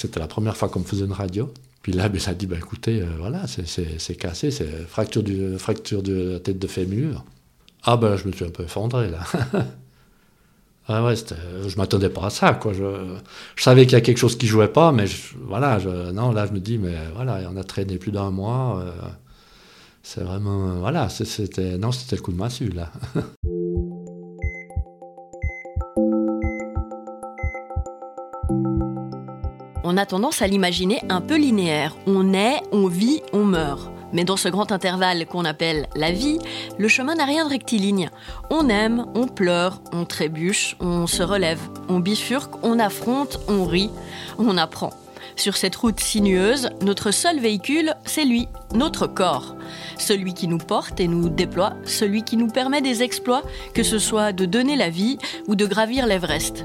c'était la première fois qu'on me faisait une radio. Puis là, ça a dit, ben, écoutez, euh, voilà, c'est cassé, c'est fracture, du, fracture de la tête de fémur. Ah ben, je me suis un peu effondré, là. ah ouais, je m'attendais pas à ça, quoi. Je, savais qu'il y a quelque chose qui jouait pas, mais voilà, non, là, je me dis, mais voilà, on a traîné plus d'un mois. Euh, c'est vraiment, voilà, c'était, non, c'était le coup de massue, là. On a tendance à l'imaginer un peu linéaire. On naît, on vit, on meurt. Mais dans ce grand intervalle qu'on appelle la vie, le chemin n'a rien de rectiligne. On aime, on pleure, on trébuche, on se relève, on bifurque, on affronte, on rit, on apprend. Sur cette route sinueuse, notre seul véhicule, c'est lui, notre corps. Celui qui nous porte et nous déploie, celui qui nous permet des exploits, que ce soit de donner la vie ou de gravir l'Everest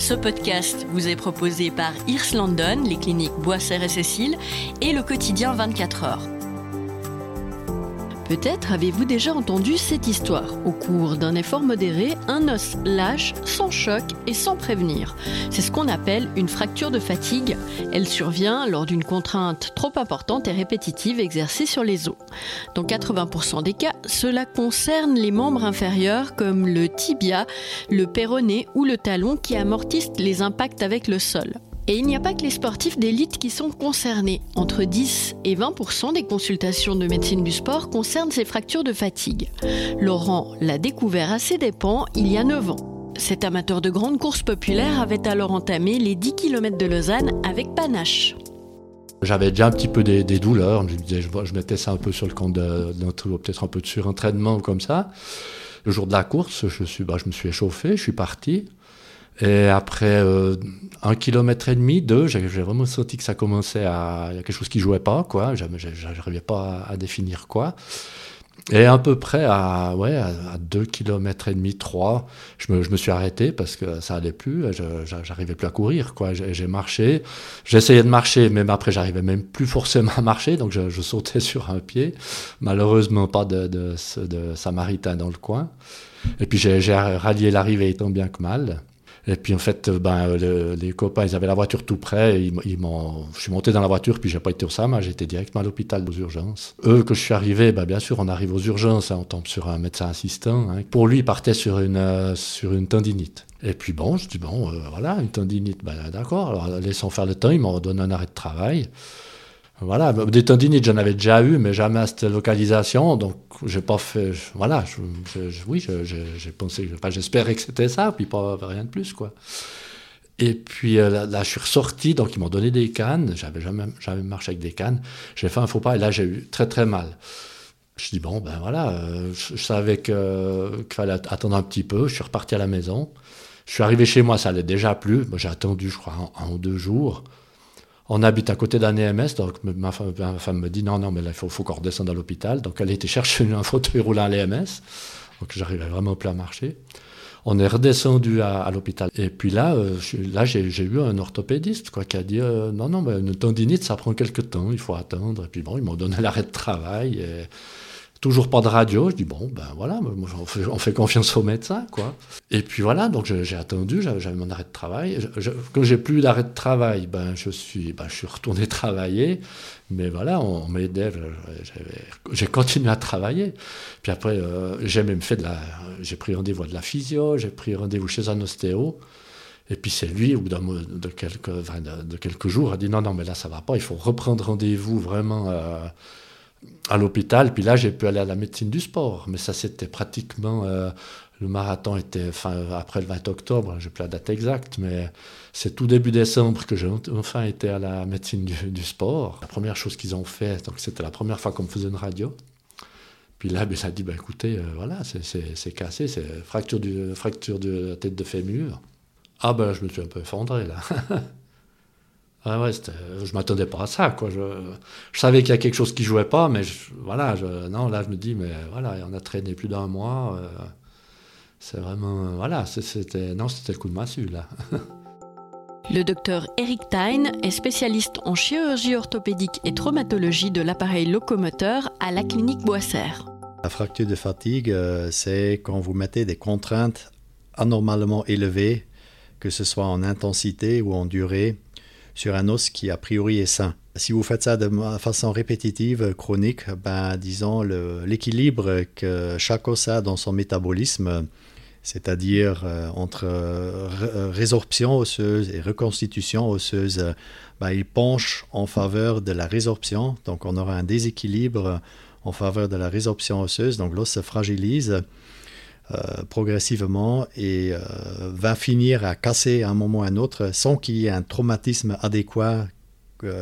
Ce podcast vous est proposé par Irs London, les cliniques Boisser et Cécile et le quotidien 24 heures. Peut-être avez-vous déjà entendu cette histoire. Au cours d'un effort modéré, un os lâche sans choc et sans prévenir. C'est ce qu'on appelle une fracture de fatigue. Elle survient lors d'une contrainte trop importante et répétitive exercée sur les os. Dans 80% des cas, cela concerne les membres inférieurs comme le tibia, le péroné ou le talon qui amortissent les impacts avec le sol. Et il n'y a pas que les sportifs d'élite qui sont concernés. Entre 10 et 20% des consultations de médecine du sport concernent ces fractures de fatigue. Laurent l'a découvert à ses dépens il y a 9 ans. Cet amateur de grandes courses populaires avait alors entamé les 10 km de Lausanne avec panache. J'avais déjà un petit peu des, douleurs, je, disais, je, mettais ça un peu sur le compte d'un peut-être un peu de surentraînement comme ça. Le jour de la course, je, bah, je me suis échauffé, je suis parti. Et après euh, un kilomètre et demi, deux, j'ai vraiment senti que ça commençait à. Il y a quelque chose qui jouait pas, quoi. J'arrivais pas à, définir quoi. Et à peu près à, ouais, à, deux kilomètres et demi, trois, je me, je me, suis arrêté parce que ça allait plus. J'arrivais plus à courir, quoi. J'ai marché. J'essayais de marcher, même après, j'arrivais même plus forcément à marcher. Donc je, je sautais sur un pied. Malheureusement, pas de, de, de Samaritain dans le coin. Et puis j'ai rallié l'arrivée tant bien que mal. Et puis en fait, ben, les copains, ils avaient la voiture tout près. Ils, ils je suis monté dans la voiture, puis j'ai pas été au SAMA, j'étais directement à l'hôpital aux urgences. Eux, que je suis arrivé, ben, bien sûr, on arrive aux urgences, hein, on tombe sur un médecin assistant. Hein. Pour lui, il partait sur une, euh, sur une tendinite. Et puis bon, je dis, bon, euh, voilà, une tendinite, ben, d'accord, alors laissons faire le temps, ils m'ont donné un arrêt de travail. Voilà, des tendinites, j'en avais déjà eu, mais jamais à cette localisation. Donc, j'ai pas fait. Voilà, oui, j'ai pensé, j'espérais que c'était ça, puis pas rien de plus, quoi. Et puis euh, là, je suis ressorti, donc ils m'ont donné des cannes. J'avais jamais, jamais marché avec des cannes. J'ai fait un faux pas, et là, j'ai eu très très mal. Je dis, bon, ben voilà, euh, je, savais qu'il fallait attendre un petit peu. Je suis reparti à la maison. Je suis arrivé chez moi, ça allait déjà plus. J'ai attendu, je crois, un ou deux jours. On habite à côté d'un EMS, donc ma femme, me dit non, non, mais là, il faut, qu'on redescende à l'hôpital. Donc elle était chercher un fauteuil roulant à l'EMS, donc j'arrivais vraiment plus à marcher. On est redescendu à, l'hôpital. Et puis là, euh, là j'ai eu un orthopédiste quoi, qui a dit euh, non, non, mais une tendinite, ça prend quelques temps, il faut attendre. Et puis bon, ils m'ont donné l'arrêt de travail. Toujours pas de radio. Je dis, bon, ben voilà, on fait, confiance au médecin, quoi. Et puis voilà, donc j'ai attendu, j'avais mon arrêt de travail. Quand j'ai plus d'arrêt de travail, ben je suis, ben, je suis retourné travailler. Mais voilà, on, m'aidait, j'ai continué à travailler. Puis après, euh, j'ai même fait de la, j'ai pris rendez-vous de la physio, j'ai pris rendez-vous chez un ostéo. Et puis c'est lui, au bout de quelques, de, quelques jours, a dit non, non, mais là ça va pas, il faut reprendre rendez-vous vraiment. Euh, à l'hôpital. Puis là, j'ai pu aller à la médecine du sport. Mais ça, c'était pratiquement. Euh, le marathon était enfin, après le 20 octobre, j'ai plus la date exacte, mais c'est tout début décembre que j'ai enfin été à la médecine du, sport. La première chose qu'ils ont fait, donc c'était la première fois qu'on me faisait une radio. Puis là, ben, ça a dit ben, écoutez, euh, voilà, c'est cassé, c'est fracture, fracture de la tête de fémur. Ah ben, je me suis un peu effondré là. Ah ouais, je m'attendais pas à ça. Quoi. Je, savais qu'il y a quelque chose qui jouait pas, mais voilà, je, non, là je me dis, mais voilà, on a traîné plus d'un mois. Euh, c'est vraiment, voilà, c'était, non, c'était le coup de massue là. Le docteur Eric Tyne est spécialiste en chirurgie orthopédique et traumatologie de l'appareil locomoteur à la clinique Boissère. La fracture de fatigue, euh, c'est quand vous mettez des contraintes anormalement élevées, que ce soit en intensité ou en durée, sur un os qui a priori est sain. Si vous faites ça de façon répétitive, chronique, ben, disons l'équilibre que chaque os a dans son métabolisme, c'est-à-dire euh, entre euh, résorption osseuse et reconstitution osseuse, ben, il penche en faveur de la résorption. Donc on aura un déséquilibre en faveur de la résorption osseuse. Donc l'os se fragilise euh, progressivement et euh, va finir à casser à un moment ou à un autre sans qu'il y ait un traumatisme adéquat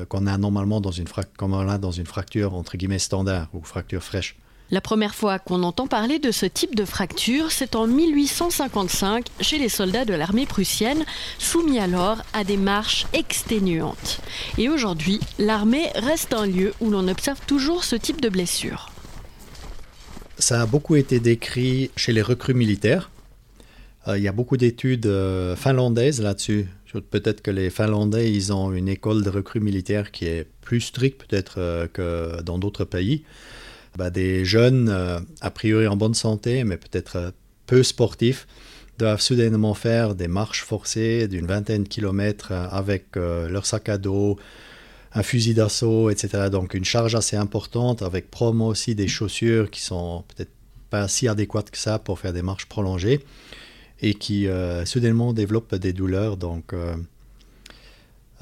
qu'on a normalement dans une, comme on a dans une fracture entre guillemets standard ou fracture fraîche. La première fois qu'on entend parler de ce type de fracture, c'est en 1855 chez les soldats de l'armée prussienne, soumis alors à des marches exténuantes. Et aujourd'hui, l'armée reste un lieu où l'on observe toujours ce type de blessure. Ça a beaucoup été décrit chez les recrues militaires. Euh, il y a beaucoup d'études euh, finlandaises là-dessus. Peut-être que les Finlandais, ils ont une école de recrues militaires qui est plus stricte peut-être euh, que dans d'autres pays. Bah, des jeunes, a priori en bonne santé, mais peut-être peu sportifs, doivent soudainement faire des marches forcées d'une vingtaine de kilomètres avec leur sac à dos, un fusil d'assaut, etc. Donc une charge assez importante, avec probablement aussi des chaussures qui sont peut-être pas si adéquates que ça pour faire des marches prolongées, et qui soudainement développent des douleurs. Donc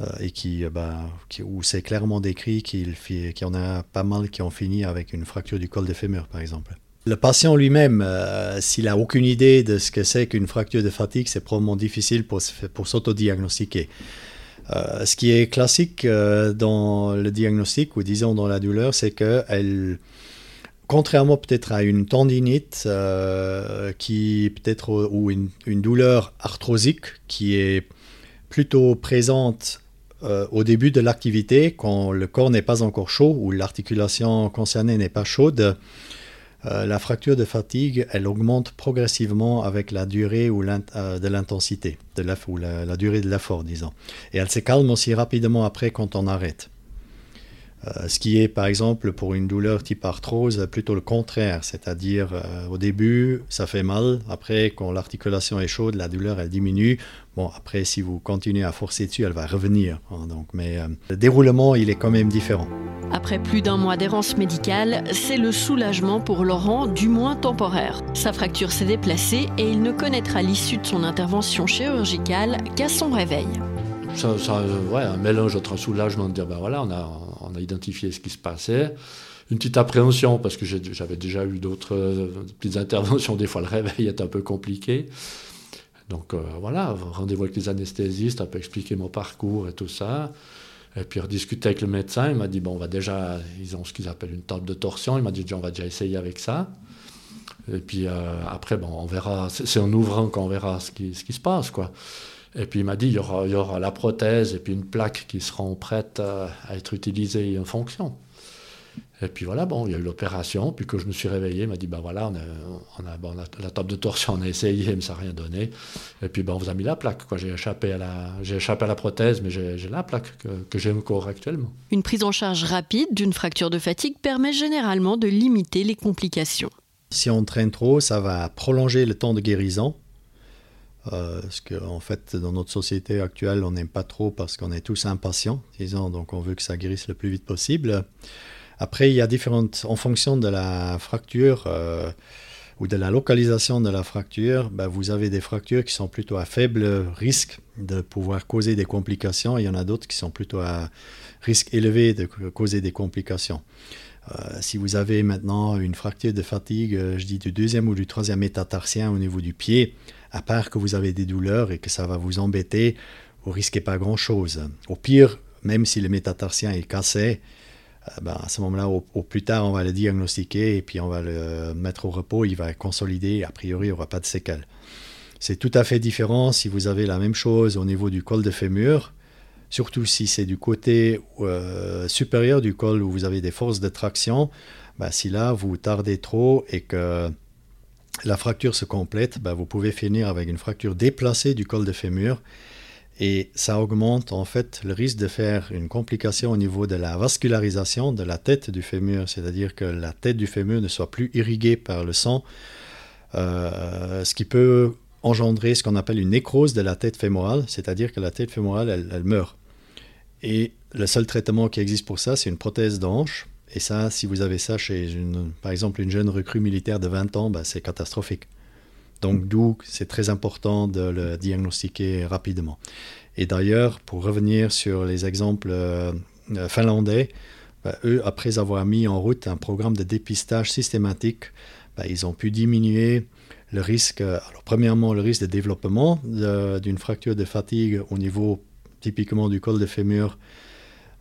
euh, et qui, euh, bah, où c'est clairement décrit qu'il y en a pas mal qui ont fini avec une fracture du col de fémur, par exemple. Le patient lui-même, euh, s'il n'a aucune idée de ce que c'est qu'une fracture de fatigue, c'est probablement difficile pour, pour s'autodiagnostiquer. Ce qui est classique dans le diagnostic, ou disons dans la douleur, c'est qu'elle, contrairement peut-être à une tendinite, qui peut-être ou une, douleur arthrosique qui est plutôt présente euh, au début de l'activité, quand le corps n'est pas encore chaud ou l'articulation concernée n'est pas chaude, euh, la fracture de fatigue, elle augmente progressivement avec la durée ou euh, de l'intensité, de la, ou la, durée de l'effort, disons. Et elle se calme aussi rapidement après quand on arrête. Ce qui est par exemple pour une douleur type arthrose plutôt le contraire, c'est-à-dire au début ça fait mal, après quand l'articulation est chaude, la douleur elle diminue, Bon, après, si vous continuez à forcer dessus, elle va revenir. Hein, donc, mais euh, le déroulement, il est quand même différent. Après plus d'un mois d'errance médicale, c'est le soulagement pour Laurent, du moins temporaire. Sa fracture s'est déplacée et il ne connaîtra l'issue de son intervention chirurgicale qu'à son réveil. Ça, ouais, un mélange entre un soulagement de dire ben voilà, on a, on a identifié ce qui se passait une petite appréhension parce que j'avais déjà eu d'autres euh, petites interventions. Des fois, le réveil est un peu compliqué. Donc euh, voilà, rendez-vous avec les anesthésistes, un peu expliquer mon parcours et tout ça. Et puis rediscuter avec le médecin, il m'a dit, bon, on va déjà, ils ont ce qu'ils appellent une table de torsion, il m'a dit, on va déjà essayer avec ça. Et puis euh, après, bon, on verra, c'est en ouvrant qu'on verra ce qui, ce qui se passe, quoi. Et puis il m'a dit, il y, aura, il y aura la prothèse et puis une plaque qui seront prêtes à être utilisées en fonction. Et puis voilà, bon, il y a eu l'opération, puis que je me suis réveillé, il m'a dit, ben voilà, on a, la table de torsion, on a essayé, mais ça n'a rien donné. Et puis ben, on vous a mis la plaque, quoi. J'ai échappé à la, j'ai échappé à la prothèse, mais j'ai la plaque que, que j'ai encore actuellement. Une prise en charge rapide d'une fracture de fatigue permet généralement de limiter les complications. Si on traîne trop, ça va prolonger le temps de guérison. Euh, parce qu'en en fait, dans notre société actuelle, on n'aime pas trop parce qu'on est tous impatients, disons, donc on veut que ça guérisse le plus vite possible. Après, il y a différentes, en fonction de la fracture euh, ou de la localisation de la fracture, ben, vous avez des fractures qui sont plutôt à faible risque de pouvoir causer des complications. Il y en a d'autres qui sont plutôt à risque élevé de causer des complications. Euh, si vous avez maintenant une fracture de fatigue, euh, je dis du deuxième ou du troisième métatarsien au niveau du pied, à part que vous avez des douleurs et que ça va vous embêter, vous risquez pas grand-chose. Au pire, même si le métatarsien est cassé, euh, ben, à ce moment-là, au, plus tard, on va le diagnostiquer et puis on va le mettre au repos, il va consolider, a priori, il n'y aura pas de séquelles. C'est tout à fait différent si vous avez la même chose au niveau du col de fémur. surtout si c'est du côté euh, supérieur du col où vous avez des forces de traction, bah, si là vous tardez trop et que la fracture se complète, bah, vous pouvez finir avec une fracture déplacée du col de fémur. Et ça augmente en fait le risque de faire une complication au niveau de la vascularisation de la tête du fémur, c'est-à-dire que la tête du fémur ne soit plus irriguée par le sang, euh, ce qui peut engendrer ce qu'on appelle une nécrose de la tête fémorale, c'est-à-dire que la tête fémorale, elle, meurt. Et le seul traitement qui existe pour ça, c'est une prothèse d'anche. Et ça, si vous avez ça chez, une, par exemple, une jeune recrue militaire de 20 ans, bah, c'est catastrophique. Donc d'où c'est très important de le diagnostiquer rapidement. Et d'ailleurs, pour revenir sur les exemples euh, euh, finlandais, bah, eux, après avoir mis en route un programme de dépistage systématique, bah, ils ont pu diminuer le risque, alors premièrement le risque de développement d'une fracture de fatigue au niveau typiquement du col de fémur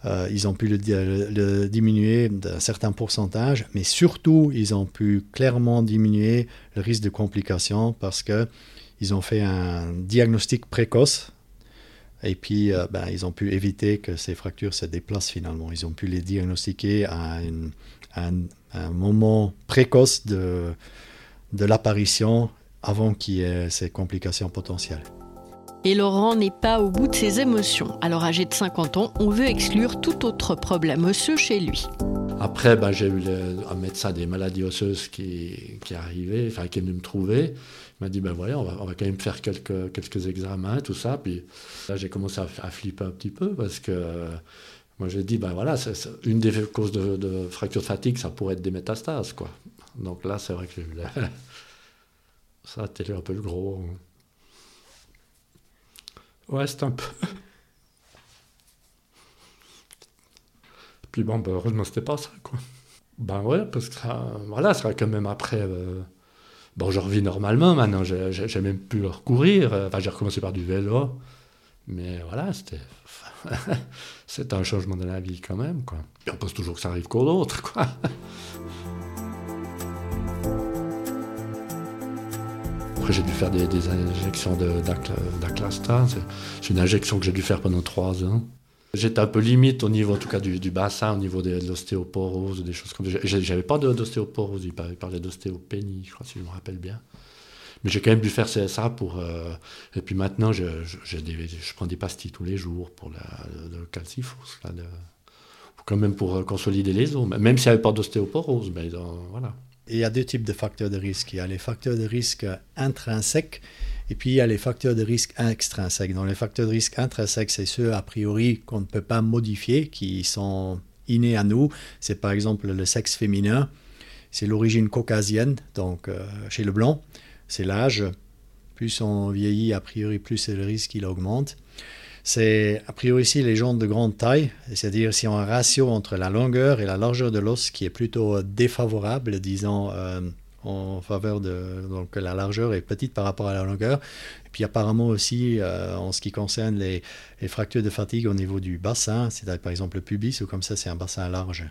euh, ils ont pu le, diminuer d'un certain pourcentage, mais surtout, ils ont pu clairement diminuer le risque de complications parce qu'ils ont fait un diagnostic précoce et puis euh, ben, ils ont pu éviter que ces fractures se déplacent finalement. Ils ont pu les diagnostiquer à, un moment précoce de, de l'apparition avant qu'il y ait ces complications potentielles. Et Laurent n'est pas au bout de ses émotions. Alors âgé de 50 ans, on veut exclure tout autre problème osseux chez lui. Après, ben, j'ai eu un médecin des maladies osseuses qui, qui est arrivé, enfin qui est venu me trouver. Il m'a dit, ben voilà, on va, on va, quand même faire quelques, quelques examens, tout ça. Puis là, j'ai commencé à, flipper un petit peu parce que moi, j'ai dit, ben voilà, une des causes de, fracture de fatigue, ça pourrait être des métastases, quoi. Donc là, c'est vrai que ça a été un peu le gros. Ouais, c'est un peu. Puis bon, bah, heureusement, c'était pas ça, quoi. Ben ouais, parce que ça, voilà, ça quand même après. Euh, bon, je revis normalement maintenant, j'ai même pu recourir. Enfin, j'ai recommencé par du vélo. Mais voilà, c'était. c'est un changement de la vie quand même, quoi. Et on pense toujours que ça arrive qu'aux autres, quoi. Après, j'ai dû faire des, injections d'Aclasta. C'est une injection que j'ai dû faire pendant trois ans. J'étais un peu limite au niveau, en tout cas, du, bassin, au niveau de, l'ostéoporose, des choses comme ça. J'avais pas d'ostéoporose, il parlait d'ostéopénie, je crois, si je me rappelle bien. Mais j'ai quand même dû faire ça pour. Euh, et puis maintenant, je, prends des pastilles tous les jours pour le, calcifos, quand même pour euh, consolider les os, même s'il n'y avait pas d'ostéoporose. Mais voilà il y a deux types de facteurs de risque. Il y a les facteurs de risque intrinsèques et puis il y a les facteurs de risque extrinsèques. Dans les facteurs de risque intrinsèques, c'est ceux a priori qu'on ne peut pas modifier, qui sont innés à nous. C'est par exemple le sexe féminin, c'est l'origine caucasienne, donc euh, chez le blanc, c'est l'âge. Plus on vieillit, a priori, plus le risque il augmente c'est a priori ici les jambes de grande taille, c'est-à-dire si on a un ratio entre la longueur et la largeur de l'os qui est plutôt défavorable, disons, euh, en faveur de donc la largeur est petite par rapport à la longueur. Et puis apparemment aussi euh, en ce qui concerne les, fractures de fatigue au niveau du bassin, c'est-à-dire par exemple le pubis ou comme ça c'est un bassin large.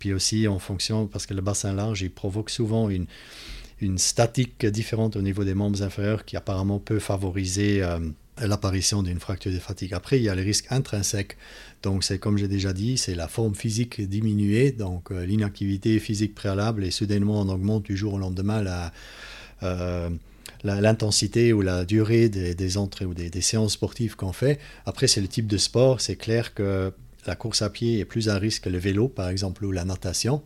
Puis aussi en fonction parce que le bassin large il provoque souvent une une statique différente au niveau des membres inférieurs qui apparemment peut favoriser euh, l'apparition d'une fracture de fatigue. Après, il y a les risques intrinsèques. Donc, c'est comme j'ai déjà dit, c'est la forme physique diminuée, donc euh, l'inactivité physique préalable, et soudainement on augmente du jour au lendemain la, euh, l'intensité ou la durée des, entrées ou des, des séances sportives qu'on fait. Après, c'est le type de sport. C'est clair que la course à pied est plus à risque que le vélo, par exemple, ou la natation.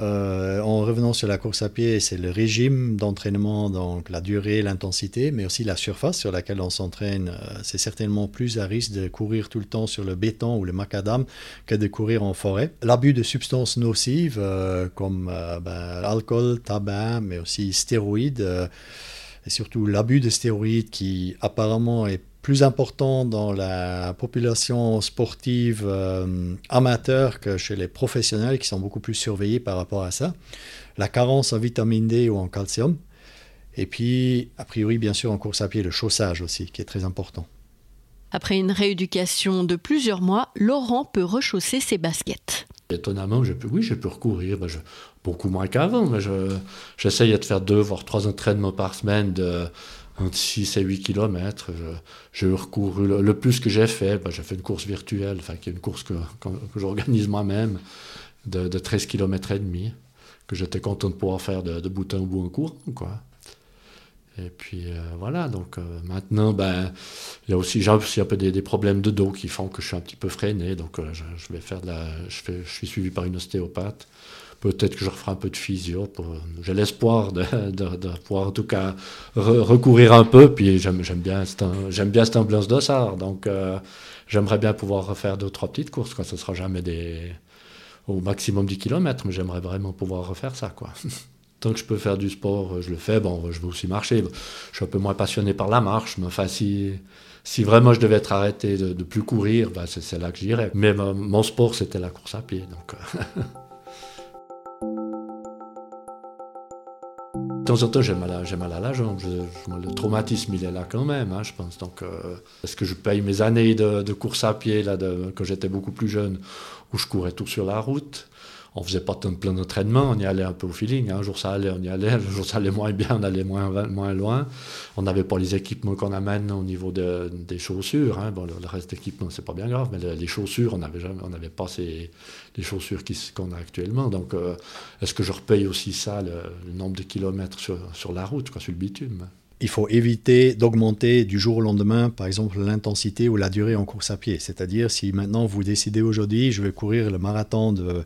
Euh, en revenant sur la course à pied, c'est le régime d'entraînement, donc la durée, l'intensité, mais aussi la surface sur laquelle on s'entraîne. Euh, c'est certainement plus à risque de courir tout le temps sur le béton ou le macadam que de courir en forêt. L'abus de substances nocives euh, comme ben, l'alcool, tabac, mais aussi stéroïdes, et surtout l'abus de stéroïdes qui apparemment est plus important dans la population sportive euh, amateur que chez les professionnels qui sont beaucoup plus surveillés par rapport à ça. La carence en vitamine D ou en calcium. Et puis, a priori, bien sûr, en course à pied, le chaussage aussi, qui est très important. Après une rééducation de plusieurs mois, Laurent peut rechausser ses baskets. Étonnamment, je peux, oui, je peux recourir. Ben, beaucoup moins qu'avant. Mais j'essaye de faire deux, voire trois entraînements par semaine de, entre 6 et 8 km. J'ai le, plus que j'ai fait, bah, j'ai fait une course virtuelle, enfin qui est une course que, que, j'organise moi-même, de, de, 13 km et demi, que j'étais content de pouvoir faire de, bout en bout en cours. Quoi. Et puis euh, voilà, donc euh, maintenant, ben, il y a aussi, j'ai aussi un peu des, problèmes de dos qui font que je suis un petit peu freiné. Donc euh, je, vais faire je suis suivi par une ostéopathe. Peut-être que je referai un peu de physio. J'ai l'espoir de, de, pouvoir en tout cas recourir un peu. Puis j'aime, bien, j'aime bien cette ambiance d'Ossard. Donc j'aimerais bien pouvoir refaire deux trois petites courses. Quoi. Ce sera jamais des, au maximum 10 km, mais j'aimerais vraiment pouvoir refaire ça. tant que je peux faire du sport, euh, je le fais. Bon, je veux aussi marcher. Je suis un peu moins passionné par la marche, mais enfin, si, vraiment je devais être arrêté de, de plus courir, bah, c'est là que j'irais. Mais mon sport, c'était la course à pied. Donc. temps en temps, j'ai mal, à, la jambe. le traumatisme, il est là quand même, hein, je pense. Donc, euh, est-ce que je paye mes années de, de course à pied, là, de, quand j'étais beaucoup plus jeune, où je courais tout sur la route? On faisait pas de plein d'entraînement, on y allait un peu au feeling. Hein. Un jour ça allait, on y allait. Un jour ça allait moins bien, on allait moins, moins loin. On n'avait pas les équipements qu'on a maintenant au niveau des chaussures. Hein. Bon, le, reste d'équipement, c'est pas bien grave, mais les, chaussures, on n'avait on n'avait pas ces, les chaussures qu'on a actuellement. Donc, euh, est-ce que je repaye aussi ça, le, nombre de kilomètres sur, la route, quoi, sur le bitume? Il faut éviter d'augmenter du jour au lendemain, par exemple, l'intensité ou la durée en course à pied. C'est-à-dire, si maintenant vous décidez aujourd'hui, je vais courir le marathon de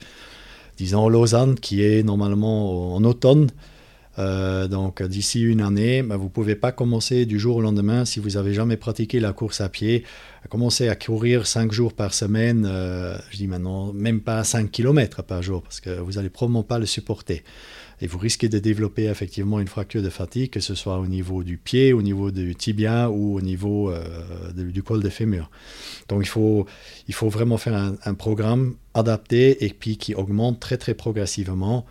disons Lausanne, qui est normalement en automne. Euh, donc d'ici une année, vous ne pouvez pas commencer du jour au lendemain si vous n'avez jamais pratiqué la course à pied. Commencer à courir 5 jours par semaine, euh, je dis maintenant même pas 5 km par jour parce que vous n'allez probablement pas le supporter. Et vous risquez de développer effectivement une fracture de fatigue, que ce soit au niveau du pied, au niveau du tibia ou au niveau euh, du col de fémur. Donc il faut, il faut vraiment faire un, programme adapté et puis qui augmente très très progressivement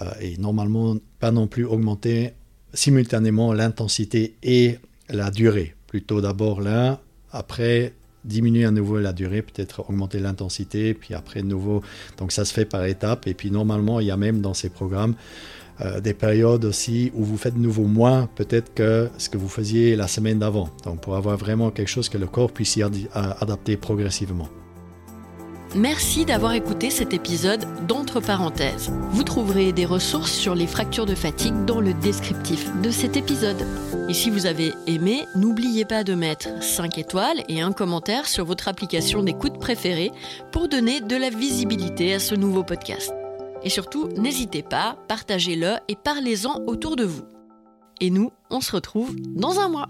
euh, et normalement pas non plus augmenter simultanément l'intensité et la durée. Plutôt d'abord là, après diminuer à nouveau la durée, peut-être augmenter l'intensité, puis après de nouveau. Donc ça se fait par étapes. Et puis normalement, il y a même dans ces programmes euh, des périodes aussi où vous faites de nouveau moins peut-être que ce que vous faisiez la semaine d'avant. Donc pour avoir vraiment quelque chose que le corps puisse y adapter progressivement. Merci d'avoir écouté cet épisode d'Entre parenthèses. Vous trouverez des ressources sur les fractures de fatigue dans le descriptif de cet épisode. Et si vous avez aimé, n'oubliez pas de mettre 5 étoiles et un commentaire sur votre application d'écoute préférée pour donner de la visibilité à ce nouveau podcast. Et surtout, n'hésitez pas, partagez-le et parlez-en autour de vous. Et nous, on se retrouve dans un mois.